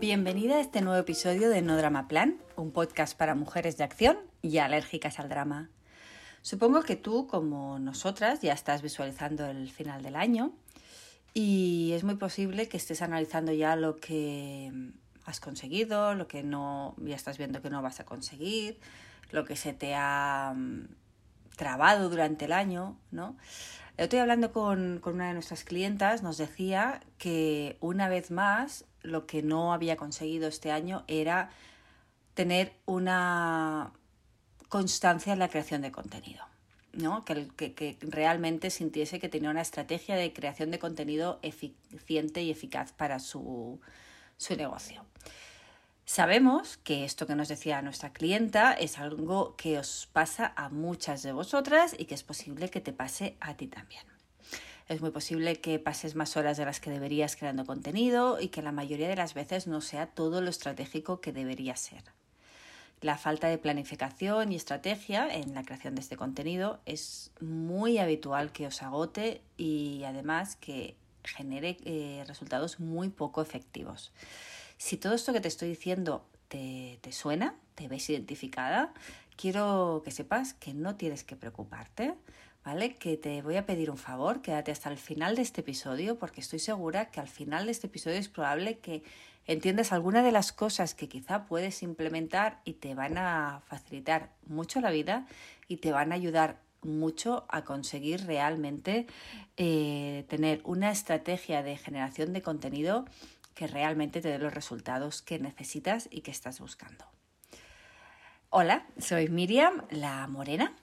Bienvenida a este nuevo episodio de No Drama Plan, un podcast para mujeres de acción y alérgicas al drama. Supongo que tú, como nosotras, ya estás visualizando el final del año y es muy posible que estés analizando ya lo que has conseguido, lo que no, ya estás viendo que no vas a conseguir, lo que se te ha mm, trabado durante el año, ¿no? Estoy hablando con, con una de nuestras clientas, nos decía que una vez más lo que no había conseguido este año era tener una constancia en la creación de contenido. ¿no? Que, que, realmente sintiese que tenía una estrategia de creación de contenido eficiente y eficaz para su, su negocio. Sabemos que esto que nos decía nuestra clienta es algo que os pasa a muchas de vosotras y que es posible que te pase a ti también. Es muy posible que pases más horas de las que deberías creando contenido y que la mayoría de las veces no sea todo lo estratégico que debería ser. La falta de planificación y estrategia en la creación de este contenido es muy habitual que os agote y además que genere eh, resultados muy poco efectivos. Si todo esto que te estoy diciendo te, te suena, te ves identificada, quiero que sepas que no tienes que preocuparte ¿vale? Que te voy a pedir un favor, quédate hasta el final de este episodio porque estoy segura que al final de este episodio es probable que entiendas alguna de las cosas que quizá puedes implementar y te van a facilitar mucho la vida y te van a ayudar mucho a conseguir realmente eh, tener una estrategia de generación de contenido que realmente te dé los resultados que necesitas y que estás buscando. Hola, soy Miriam, la morena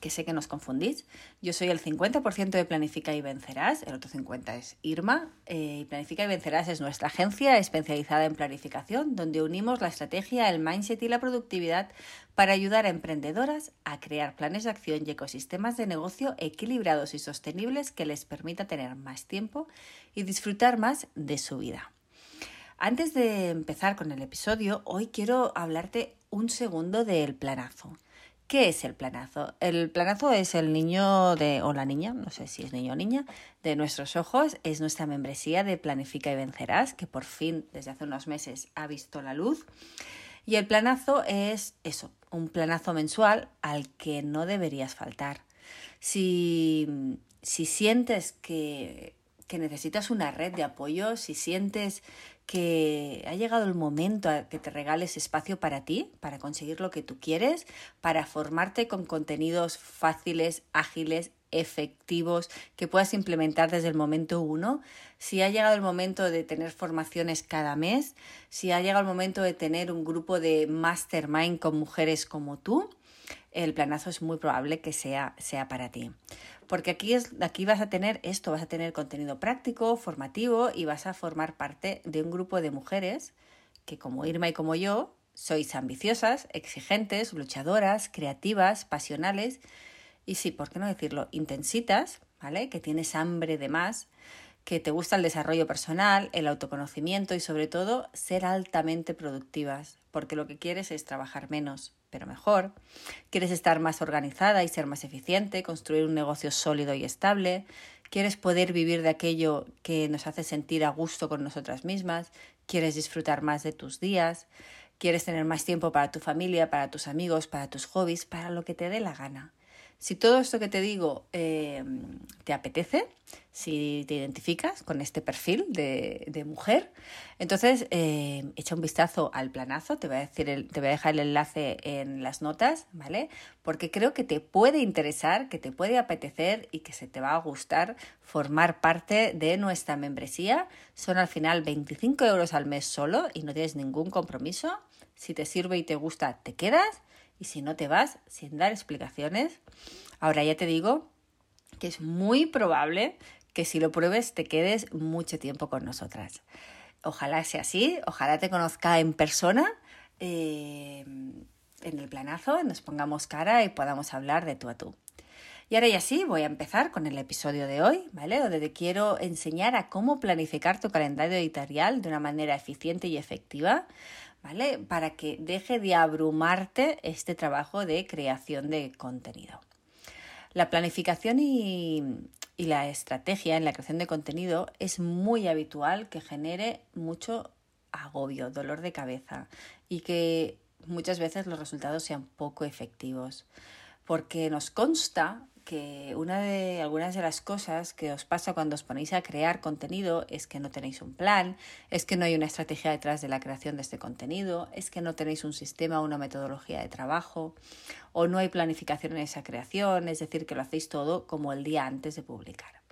que sé que nos confundís. Yo soy el 50% de Planifica y Vencerás, el otro 50% es Irma. Eh, y Planifica y Vencerás es nuestra agencia especializada en planificación, donde unimos la estrategia, el mindset y la productividad para ayudar a emprendedoras a crear planes de acción y ecosistemas de negocio equilibrados y sostenibles que les permita tener más tiempo y disfrutar más de su vida. Antes de empezar con el episodio, hoy quiero hablarte un segundo del planazo. ¿Qué es el planazo? El planazo es el niño de, o la niña, no sé si es niño o niña, de nuestros ojos. Es nuestra membresía de Planifica y Vencerás, que por fin desde hace unos meses ha visto la luz. Y el planazo es eso, un planazo mensual al que no deberías faltar. Si, si sientes que, que necesitas una red de apoyo, si sientes que ha llegado el momento a que te regales espacio para ti, para conseguir lo que tú quieres, para formarte con contenidos fáciles, ágiles, efectivos, que puedas implementar desde el momento uno. Si ha llegado el momento de tener formaciones cada mes, si ha llegado el momento de tener un grupo de mastermind con mujeres como tú, el planazo es muy probable que sea, sea para ti. Porque aquí, es, aquí vas a tener esto, vas a tener contenido práctico, formativo y vas a formar parte de un grupo de mujeres que como Irma y como yo sois ambiciosas, exigentes, luchadoras, creativas, pasionales y sí, ¿por qué no decirlo? Intensitas, ¿vale? Que tienes hambre de más, que te gusta el desarrollo personal, el autoconocimiento y sobre todo ser altamente productivas, porque lo que quieres es trabajar menos, pero mejor. Quieres estar más organizada y ser más eficiente, construir un negocio sólido y estable. quieres poder vivir de aquello que nos hace sentir a gusto con nosotras mismas, quieres disfrutar más de tus días, quieres tener más tiempo para tu familia, para tus amigos, para tus hobbies, para lo que te dé la gana. Si todo esto que te digo eh, te apetece, si te identificas con este perfil de, mujer, entonces eh, echa un vistazo al planazo, te voy, a decir te voy a dejar el enlace en las notas, ¿vale? Porque creo que te puede interesar, que te puede apetecer y que se te va a gustar formar parte de nuestra membresía. Son al final 25 euros al mes solo y no tienes ningún compromiso. Si te sirve y te gusta, te quedas y si no te vas sin dar explicaciones. Ahora ya te digo que es muy probable que si lo pruebes te quedes mucho tiempo con nosotras. Ojalá sea así, ojalá te conozca en persona, eh, en el planazo, nos pongamos cara y podamos hablar de tú a tú. Y ahora ya sí, voy a empezar con el episodio de hoy, ¿vale? Donde te quiero enseñar a cómo planificar tu calendario editorial de una manera eficiente y efectiva ¿vale? Para que deje de abrumarte este trabajo de creación de contenido. La planificación y, la estrategia en la creación de contenido es muy habitual que genere mucho agobio, dolor de cabeza y que muchas veces los resultados sean poco efectivos. Porque nos consta que una de algunas de las cosas que os pasa cuando os ponéis a crear contenido es que no tenéis un plan, es que no hay una estrategia detrás de la creación de este contenido, es que no tenéis un sistema o una metodología de trabajo, o no hay planificación en esa creación, es decir, que lo hacéis todo como el día antes de publicar.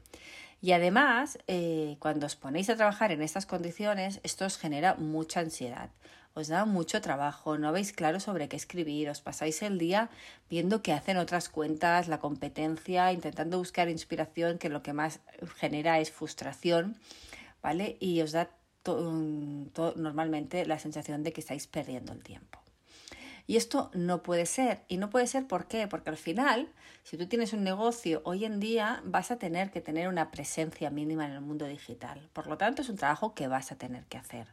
Y además, eh, cuando os ponéis a trabajar en estas condiciones, esto os genera mucha ansiedad os da mucho trabajo, no veis claro sobre qué escribir, os pasáis el día viendo qué hacen otras cuentas, la competencia, intentando buscar inspiración, que lo que más genera es frustración, ¿vale? Y os da normalmente la sensación de que estáis perdiendo el tiempo. Y esto no puede ser. Y no puede ser ¿por qué? Porque al final, si tú tienes un negocio hoy en día, vas a tener que tener una presencia mínima en el mundo digital. Por lo tanto, es un trabajo que vas a tener que hacer.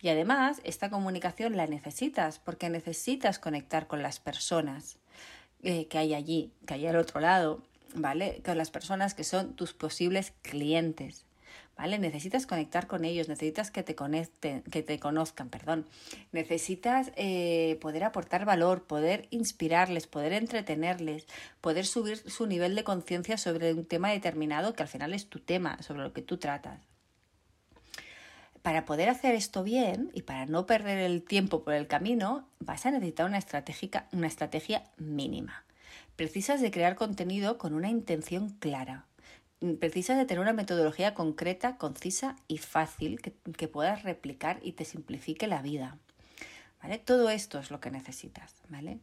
Y además, esta comunicación la necesitas porque necesitas conectar con las personas eh, que hay allí, que hay al otro lado, ¿vale? Con las personas que son tus posibles clientes. Necesitas conectar con ellos, necesitas que te conecten, que te conozcan, perdón. Necesitas eh, poder aportar valor, poder inspirarles, poder entretenerles, poder subir su nivel de conciencia sobre un tema determinado que al final es tu tema, sobre lo que tú tratas. Para poder hacer esto bien y para no perder el tiempo por el camino, vas a necesitar una, una estrategia mínima. Precisas de crear contenido con una intención clara, precisas de tener una metodología concreta, concisa y fácil que, puedas replicar y te simplifique la vida. ¿Vale? Todo esto es lo que necesitas. ¿vale?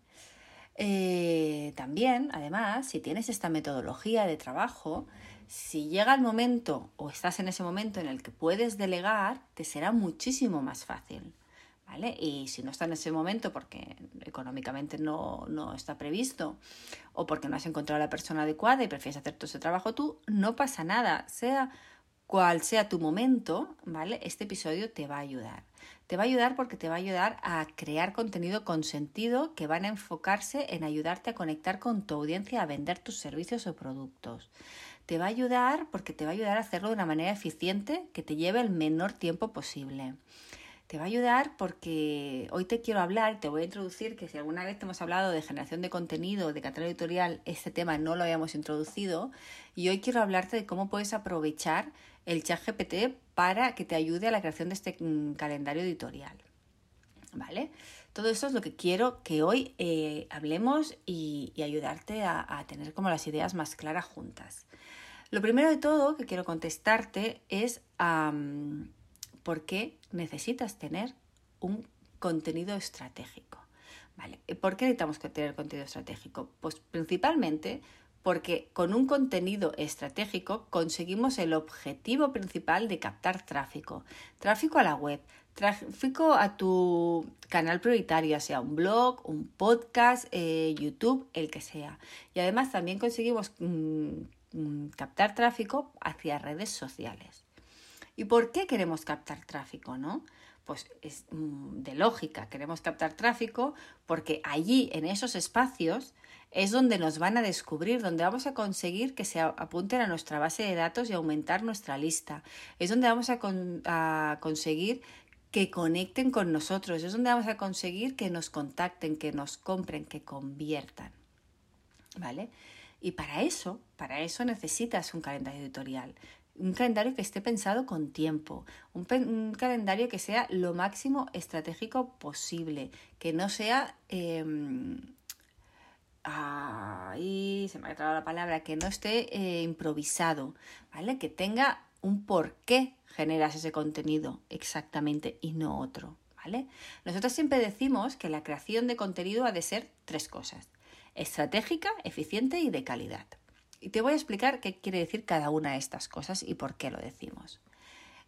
Eh, también, además, si tienes esta metodología de trabajo, si llega el momento o estás en ese momento en el que puedes delegar, te será muchísimo más fácil. Y si no está en ese momento porque económicamente no, está previsto o porque no has encontrado a la persona adecuada y prefieres hacer todo ese trabajo tú, no pasa nada, sea cual sea tu momento, ¿vale? Este episodio te va a ayudar. Te va a ayudar porque te va a ayudar a crear contenido con sentido que van a enfocarse en ayudarte a conectar con tu audiencia, a vender tus servicios o productos. Te va a ayudar porque te va a ayudar a hacerlo de una manera eficiente que te lleve el menor tiempo posible. Te va a ayudar porque hoy te quiero hablar, te voy a introducir que si alguna vez te hemos hablado de generación de contenido, de catálogo editorial, este tema no lo habíamos introducido y hoy quiero hablarte de cómo puedes aprovechar el chat GPT para que te ayude a la creación de este mm, calendario editorial. ¿Vale? Todo eso es lo que quiero que hoy eh, hablemos y, ayudarte a, tener como las ideas más claras juntas. Lo primero de todo que quiero contestarte es por qué necesitas tener un contenido estratégico. ¿Vale? ¿Por qué necesitamos tener contenido estratégico? Pues principalmente porque con un contenido estratégico conseguimos el objetivo principal de captar tráfico. Tráfico a la web, tráfico a tu canal prioritario, sea un blog, un podcast, eh, YouTube, el que sea. Y además también conseguimos mm, mm, captar tráfico hacia redes sociales. ¿Y por qué queremos captar tráfico, no? pues es mm, de lógica, queremos captar tráfico porque allí, en esos espacios, es donde nos van a descubrir, donde vamos a conseguir que se apunten a nuestra base de datos y aumentar nuestra lista. Es donde vamos a, a conseguir que conecten con nosotros, es donde vamos a conseguir que nos contacten, que nos compren, que conviertan. ¿Vale? Y para eso, para eso necesitas un calendario editorial. Un calendario que esté pensado con tiempo, un, calendario que sea lo máximo estratégico posible, que no sea... Eh, ahí se me ha trabado la palabra, que no esté eh, improvisado, ¿vale? Que tenga un por qué generas ese contenido exactamente y no otro, ¿vale? Nosotros siempre decimos que la creación de contenido ha de ser tres cosas, estratégica, eficiente y de calidad. Y te voy a explicar qué quiere decir cada una de estas cosas y por qué lo decimos.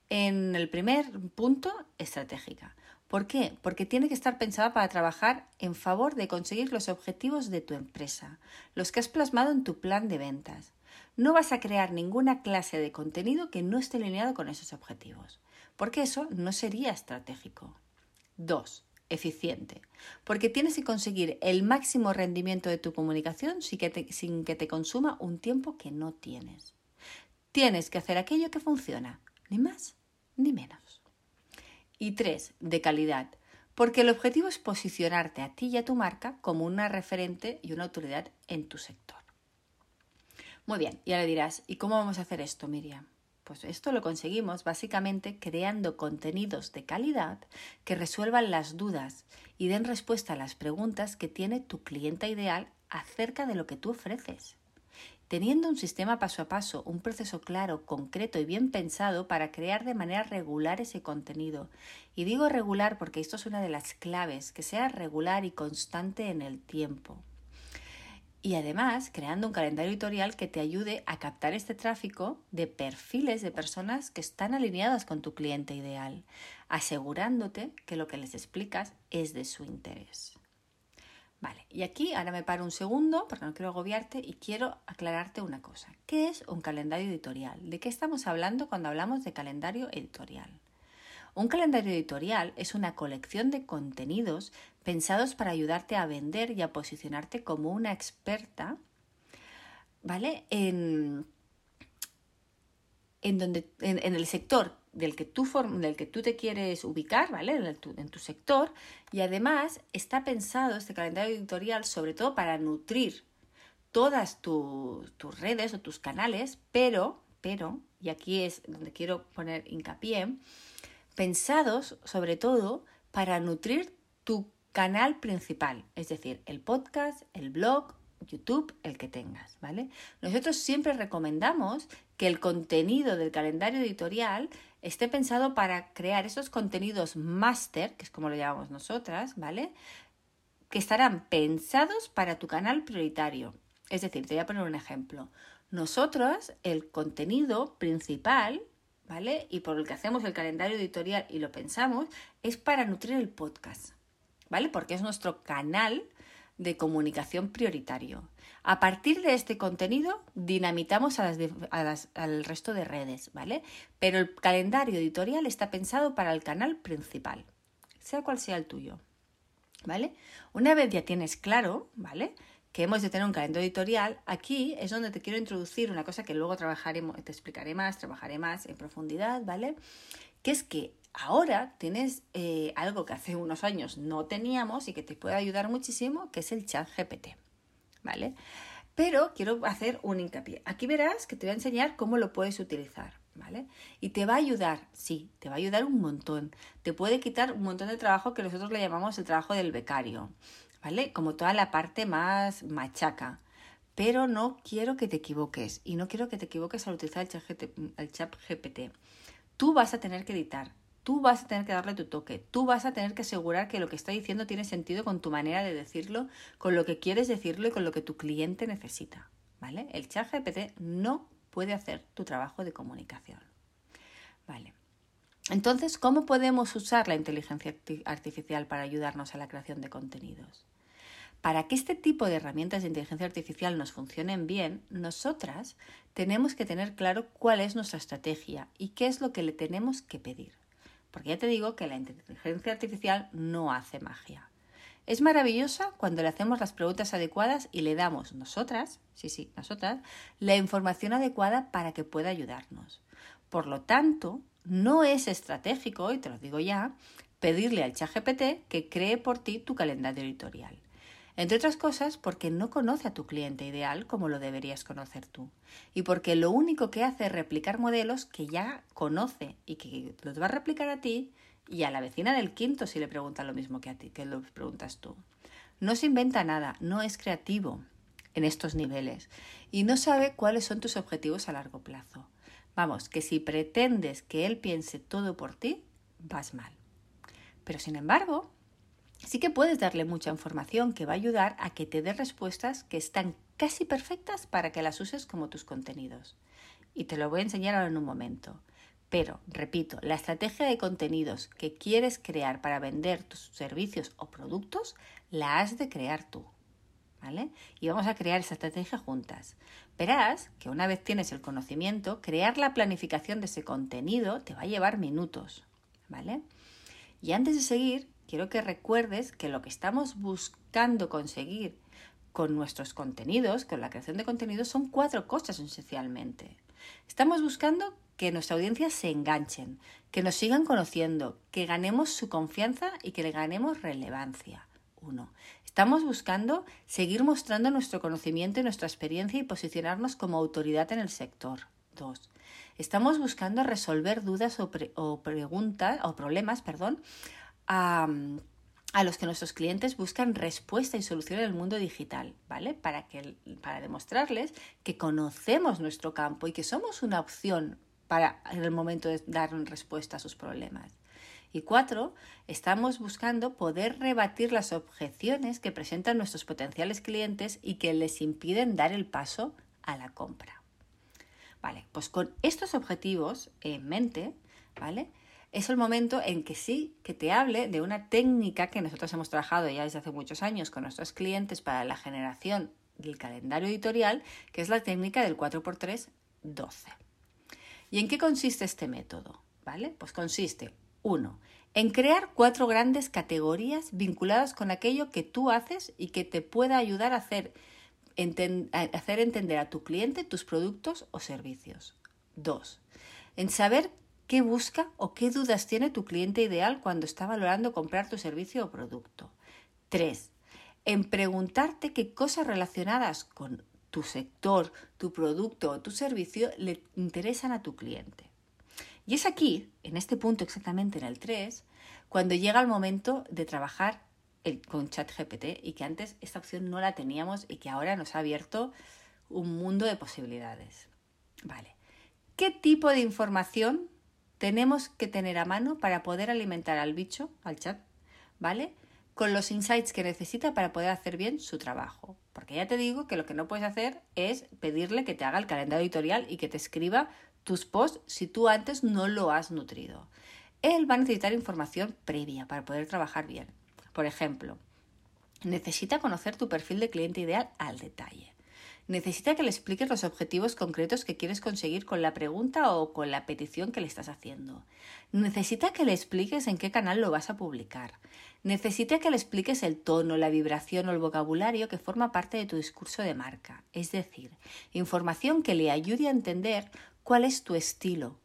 En el primer punto, estratégica. ¿Por qué? Porque tiene que estar pensada para trabajar en favor de conseguir los objetivos de tu empresa, los que has plasmado en tu plan de ventas. No vas a crear ninguna clase de contenido que no esté alineado con esos objetivos, porque eso no sería estratégico. 2 eficiente, porque tienes que conseguir el máximo rendimiento de tu comunicación sin que, te, sin que te consuma un tiempo que no tienes. Tienes que hacer aquello que funciona, ni más ni menos. Y tres, de calidad, porque el objetivo es posicionarte a ti y a tu marca como una referente y una autoridad en tu sector. Muy bien, y ahora dirás, ¿y cómo vamos a hacer esto, Miriam? Pues esto lo conseguimos básicamente creando contenidos de calidad que resuelvan las dudas y den respuesta a las preguntas que tiene tu clienta ideal acerca de lo que tú ofreces. Teniendo un sistema paso a paso, un proceso claro, concreto y bien pensado para crear de manera regular ese contenido. Y digo regular porque esto es una de las claves, que sea regular y constante en el tiempo y además creando un calendario editorial que te ayude a captar este tráfico de perfiles de personas que están alineadas con tu cliente ideal, asegurándote que lo que les explicas es de su interés. Vale, y aquí ahora me paro un segundo porque no quiero agobiarte y quiero aclararte una cosa. ¿Qué es un calendario editorial? ¿De qué estamos hablando cuando hablamos de calendario editorial? Un calendario editorial es una colección de contenidos pensados para ayudarte a vender y a posicionarte como una experta, ¿vale? En, en, donde, en, el sector del que, tú del que tú te quieres ubicar, ¿vale? En, tu, sector. Y además está pensado este calendario editorial sobre todo para nutrir todas tus redes o tus canales, pero, pero, y aquí es donde quiero poner hincapié, pensados sobre todo para nutrir tu canal principal, es decir, el podcast, el blog, YouTube, el que tengas, ¿vale? Nosotros siempre recomendamos que el contenido del calendario editorial esté pensado para crear esos contenidos máster, que es como lo llamamos nosotras, ¿vale? Que estarán pensados para tu canal prioritario. Es decir, te voy a poner un ejemplo. Nosotros, el contenido principal ¿vale? Y por el que hacemos el calendario editorial y lo pensamos, es para nutrir el podcast, ¿vale? Porque es nuestro canal de comunicación prioritario. A partir de este contenido, dinamitamos a las, al resto de redes, ¿vale? Pero el calendario editorial está pensado para el canal principal, sea cual sea el tuyo, ¿vale? Una vez ya tienes claro, ¿vale? Que hemos de tener un calendario editorial, aquí es donde te quiero introducir una cosa que luego trabajaremos, te explicaré más, trabajaré más en profundidad, ¿vale? Que es que ahora tienes eh, algo que hace unos años no teníamos y que te puede ayudar muchísimo, que es el chat GPT, ¿vale? Pero quiero hacer un hincapié. Aquí verás que te voy a enseñar cómo lo puedes utilizar, ¿vale? Y te va a ayudar, sí, te va a ayudar un montón. Te puede quitar un montón de trabajo que nosotros le llamamos el trabajo del becario. ¿Vale? Como toda la parte más machaca. Pero no quiero que te equivoques y no quiero que te equivoques al utilizar el chat GPT. Tú vas a tener que editar, tú vas a tener que darle tu toque, tú vas a tener que asegurar que lo que está diciendo tiene sentido con tu manera de decirlo, con lo que quieres decirlo y con lo que tu cliente necesita, ¿vale? El chat GPT no puede hacer tu trabajo de comunicación, ¿vale? Entonces, ¿cómo podemos usar la inteligencia artificial para ayudarnos a la creación de contenidos? Para que este tipo de herramientas de inteligencia artificial nos funcionen bien, nosotras tenemos que tener claro cuál es nuestra estrategia y qué es lo que le tenemos que pedir. porque ya te digo que la inteligencia artificial no hace magia. Es maravillosa cuando le hacemos las preguntas adecuadas y le damos nosotras, sí, sí, nosotras, la información adecuada para que pueda ayudarnos. Por lo tanto, no es estratégico, y te lo digo ya, pedirle al ChatGPT que cree por ti tu calendario editorial. Entre otras cosas porque no conoce a tu cliente ideal como lo deberías conocer tú. Y porque lo único que hace es replicar modelos que ya conoce y que los va a replicar a ti y a la vecina del quinto si le pregunta lo mismo que a ti, que lo preguntas tú. No se inventa nada, no es creativo en estos niveles y no sabe cuáles son tus objetivos a largo plazo. Vamos, que si pretendes que él piense todo por ti, vas mal. Pero sin embargo, sí que puedes darle mucha información que va a ayudar a que te dé respuestas que están casi perfectas para que las uses como tus contenidos. Y te lo voy a enseñar ahora en un momento. Pero, repito, la estrategia de contenidos que quieres crear para vender tus servicios o productos, la has de crear tú. ¿Vale? Y vamos a crear esa estrategia juntas. Verás que una vez tienes el conocimiento, crear la planificación de ese contenido te va a llevar minutos. ¿Vale? Y antes de seguir, quiero que recuerdes que lo que estamos buscando conseguir con nuestros contenidos, con la creación de contenidos, son cuatro cosas esencialmente. Estamos buscando que nuestra audiencia se enganchen, que nos sigan conociendo, que ganemos su confianza y que le ganemos relevancia. Uno. Estamos buscando seguir mostrando nuestro conocimiento y nuestra experiencia y posicionarnos como autoridad en el sector. Dos. Estamos buscando resolver dudas o, preguntas o problemas, perdón, a, los que nuestros clientes buscan respuesta y solución en el mundo digital, ¿vale? Para, que, para demostrarles que conocemos nuestro campo y que somos una opción para en el momento de dar respuesta a sus problemas. Y cuatro, estamos buscando poder rebatir las objeciones que presentan nuestros potenciales clientes y que les impiden dar el paso a la compra. Vale, pues con estos objetivos en mente, ¿vale? Es el momento en que sí que te hable de una técnica que nosotros hemos trabajado ya desde hace muchos años con nuestros clientes para la generación del calendario editorial, que es la técnica del 4x3 12. ¿Y en qué consiste este método? ¿Vale? Pues consiste, uno, en crear cuatro grandes categorías vinculadas con aquello que tú haces y que te pueda ayudar a hacer, hacer entender a tu cliente tus productos o servicios. Dos, en saber qué busca o qué dudas tiene tu cliente ideal cuando está valorando comprar tu servicio o producto. Tres, en preguntarte qué cosas relacionadas con tu sector, tu producto o tu servicio le interesan a tu cliente. Y es aquí, en este punto exactamente en el 3, cuando llega el momento de trabajar con ChatGPT y que antes esta opción no la teníamos y que ahora nos ha abierto un mundo de posibilidades. Vale. ¿Qué tipo de información tenemos que tener a mano para poder alimentar al bicho, al chat? ¿Vale? con los insights que necesita para poder hacer bien su trabajo. Porque ya te digo que lo que no puedes hacer es pedirle que te haga el calendario editorial y que te escriba tus posts si tú antes no lo has nutrido. Él va a necesitar información previa para poder trabajar bien. Por ejemplo, necesita conocer tu perfil de cliente ideal al detalle. Necesita que le expliques los objetivos concretos que quieres conseguir con la pregunta o con la petición que le estás haciendo. Necesita que le expliques en qué canal lo vas a publicar. Necesita que le expliques el tono, la vibración o el vocabulario que forma parte de tu discurso de marca. Es decir, información que le ayude a entender cuál es tu estilo,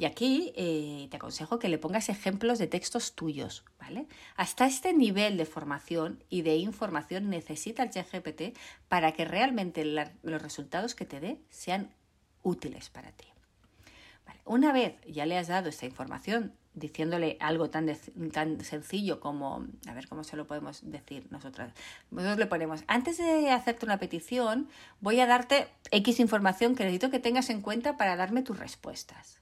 y aquí eh, te aconsejo que le pongas ejemplos de textos tuyos, ¿vale? Hasta este nivel de formación y de información necesita el ChatGPT para que realmente los resultados que te dé sean útiles para ti. Una vez ya le has dado esta información diciéndole algo tan, tan sencillo como, a ver cómo se lo podemos decir nosotras. Nosotros le ponemos, antes de hacerte una petición, voy a darte X información que necesito que tengas en cuenta para darme tus respuestas.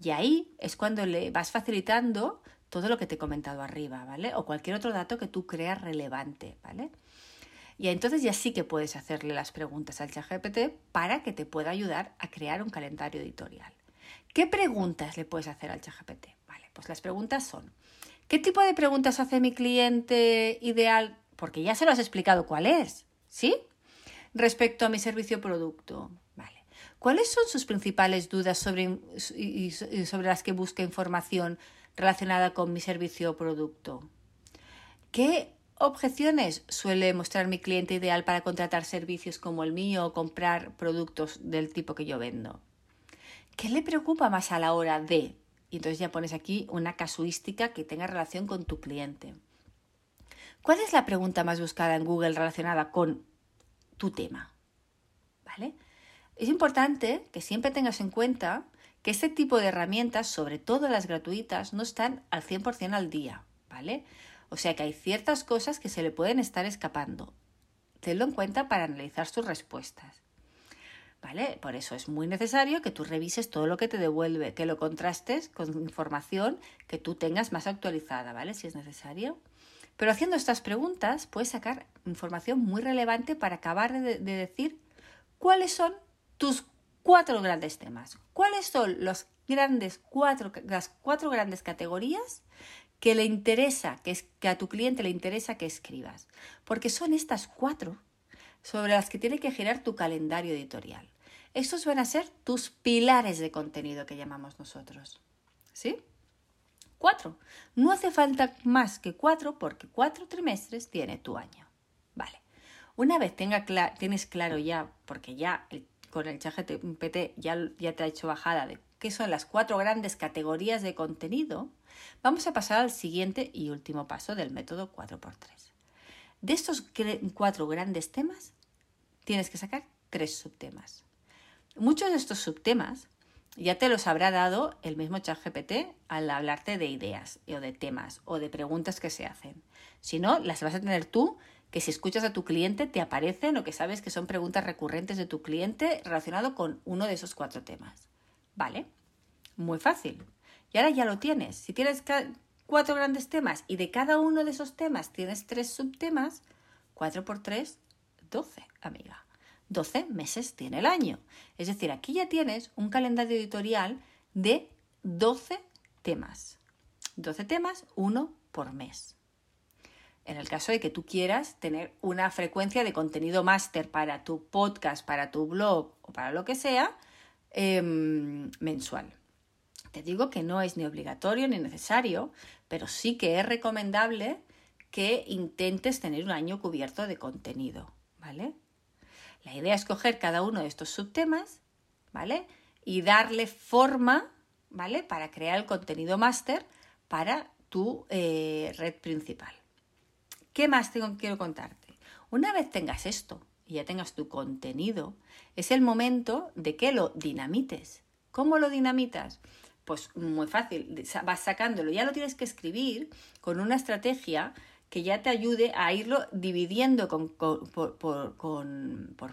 Y ahí es cuando le vas facilitando todo lo que te he comentado arriba, ¿vale? O cualquier otro dato que tú creas relevante, ¿vale? Y entonces ya sí que puedes hacerle las preguntas al ChatGPT para que te pueda ayudar a crear un calendario editorial. ¿Qué preguntas le puedes hacer al ChatGPT? Vale, pues las preguntas son: ¿qué tipo de preguntas hace mi cliente ideal? Porque ya se lo has explicado cuál es, ¿sí? Respecto a mi servicio o producto. ¿Cuáles son sus principales dudas sobre, sobre las que busca información relacionada con mi servicio o producto? ¿Qué objeciones suele mostrar mi cliente ideal para contratar servicios como el mío o comprar productos del tipo que yo vendo? ¿Qué le preocupa más a la hora de? Y entonces ya pones aquí una casuística que tenga relación con tu cliente. ¿Cuál es la pregunta más buscada en Google relacionada con tu tema? ¿Vale? Es importante que siempre tengas en cuenta que este tipo de herramientas, sobre todo las gratuitas, no están al 100% al día, ¿vale? O sea que hay ciertas cosas que se le pueden estar escapando. Tenlo en cuenta para analizar sus respuestas. ¿Vale? Por eso es muy necesario que tú revises todo lo que te devuelve, que lo contrastes con información que tú tengas más actualizada, ¿vale? Si es necesario. Pero haciendo estas preguntas puedes sacar información muy relevante para acabar de, de decir cuáles son tus cuatro grandes temas. ¿Cuáles son los grandes cuatro, las cuatro grandes categorías que le interesa, que, es, que a tu cliente le interesa que escribas. Porque son estas cuatro sobre las que tiene que girar tu calendario editorial. Estos van a ser tus pilares de contenido que llamamos nosotros. ¿Sí? Cuatro. No hace falta más que cuatro porque cuatro trimestres tiene tu año. Vale. Una vez tenga tienes claro ya, porque ya con el chat GPT ya, ya te ha hecho bajada de qué son las cuatro grandes categorías de contenido, Vamos a pasar al siguiente y último paso del método 4x3. De estos cuatro grandes temas, tienes que sacar tres subtemas. Muchos de estos subtemas ya te los habrá dado el mismo ChatGPT al hablarte de ideas o de temas o de preguntas que se hacen. Si no, las vas a tener tú, que si escuchas a tu cliente te aparecen o que sabes que son preguntas recurrentes de tu cliente relacionado con uno de esos cuatro temas. ¿Vale? Muy fácil. Y ahora ya lo tienes. Si tienes cuatro grandes temas y de cada uno de esos temas tienes tres subtemas, 4 por 3, 12, amiga. 12 meses tiene el año. Es decir, aquí ya tienes un calendario editorial de 12 temas. 12 temas, uno por mes. En el caso de que tú quieras tener una frecuencia de contenido máster para tu podcast, para tu blog o para lo que sea, em, mensual. Te digo que no es ni obligatorio ni necesario, pero sí que es recomendable que intentes tener un año cubierto de contenido, ¿vale? La idea es coger cada uno de estos subtemas, ¿vale? Y darle forma, ¿vale? Para crear el contenido máster para tu eh, red principal. ¿Qué más tengo, quiero contarte? Una vez tengas esto y ya tengas tu contenido, es el momento de que lo dinamites. ¿Cómo lo dinamitas? Pues muy fácil, vas sacándolo, ya lo tienes que escribir con una estrategia que ya te ayude a irlo dividiendo con, por,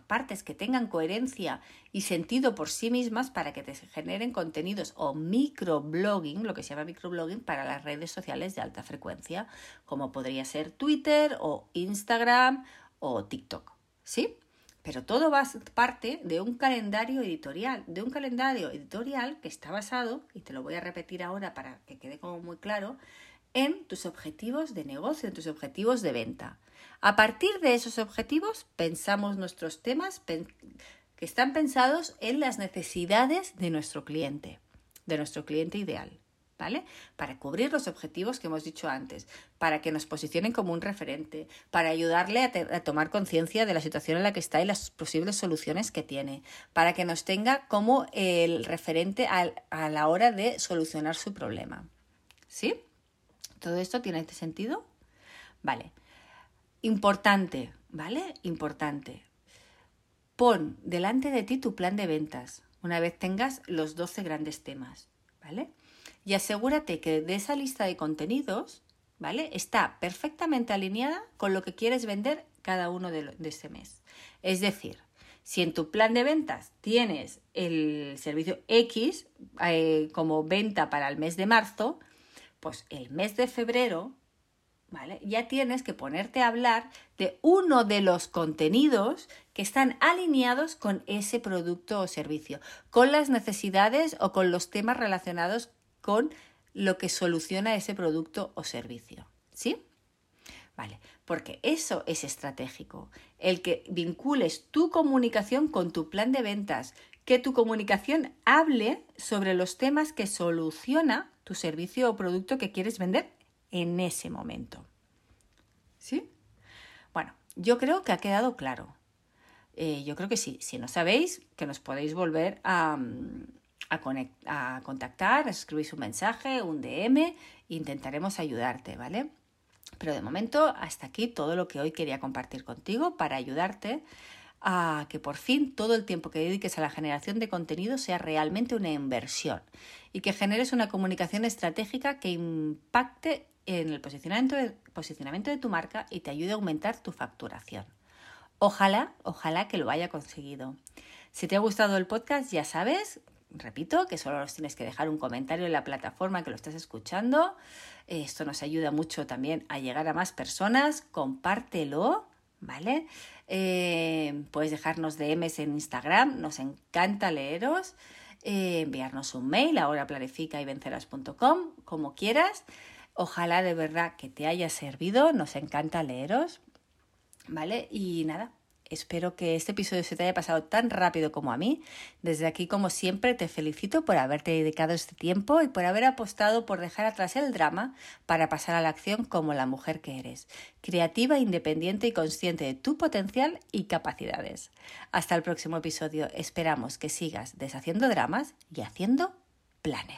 partes que tengan coherencia y sentido por sí mismas para que te generen contenidos o microblogging, lo que se llama microblogging para las redes sociales de alta frecuencia, como podría ser Twitter o Instagram o TikTok. ¿Sí? Pero todo va parte de un calendario editorial, de un calendario editorial que está basado, y te lo voy a repetir ahora para que quede como muy claro, en tus objetivos de negocio, en tus objetivos de venta. A partir de esos objetivos pensamos nuestros temas que están pensados en las necesidades de nuestro cliente, de nuestro cliente ideal. ¿vale? Para cubrir los objetivos que hemos dicho antes, para que nos posicionen como un referente, para ayudarle a, tomar conciencia de la situación en la que está y las posibles soluciones que tiene, para que nos tenga como el referente a la hora de solucionar su problema. ¿Sí? ¿Todo esto tiene este sentido? Vale. Importante, ¿vale? Importante. Pon delante de ti tu plan de ventas una vez tengas los 12 grandes temas, ¿vale? y asegúrate que de esa lista de contenidos, ¿vale? Está perfectamente alineada con lo que quieres vender cada uno de, ese mes. Es decir, si en tu plan de ventas tienes el servicio X eh, como venta para el mes de marzo, pues el mes de febrero, ¿vale? Ya tienes que ponerte a hablar de uno de los contenidos que están alineados con ese producto o servicio, con las necesidades o con los temas relacionados con lo que soluciona ese producto o servicio. ¿Sí? Vale, porque eso es estratégico. El que vincules tu comunicación con tu plan de ventas, que tu comunicación hable sobre los temas que soluciona tu servicio o producto que quieres vender en ese momento. ¿Sí? Bueno, yo creo que ha quedado claro. Eh, yo creo que sí. Si no sabéis, que nos podéis volver a, a, contactar, a escribir un mensaje, un DM, intentaremos ayudarte, ¿vale? Pero de momento, hasta aquí todo lo que hoy quería compartir contigo para ayudarte a que por fin todo el tiempo que dediques a la generación de contenido sea realmente una inversión y que generes una comunicación estratégica que impacte en el posicionamiento de, posicionamiento de tu marca y te ayude a aumentar tu facturación. Ojalá, ojalá que lo haya conseguido. Si te ha gustado el podcast, ya sabes, repito, que solo nos tienes que dejar un comentario en la plataforma que lo estás escuchando. Esto nos ayuda mucho también a llegar a más personas. Compártelo, ¿vale? Eh, puedes dejarnos DMs en Instagram, nos encanta leeros. Eh, enviarnos un mail a horaplanifica y venceras.com, como quieras. Ojalá de verdad que te haya servido, nos encanta leeros, ¿vale? Y nada, espero que este episodio se te haya pasado tan rápido como a mí. Desde aquí, como siempre, te felicito por haberte dedicado este tiempo y por haber apostado por dejar atrás el drama para pasar a la acción como la mujer que eres, creativa, independiente y consciente de tu potencial y capacidades. Hasta el próximo episodio, esperamos que sigas deshaciendo dramas y haciendo planes.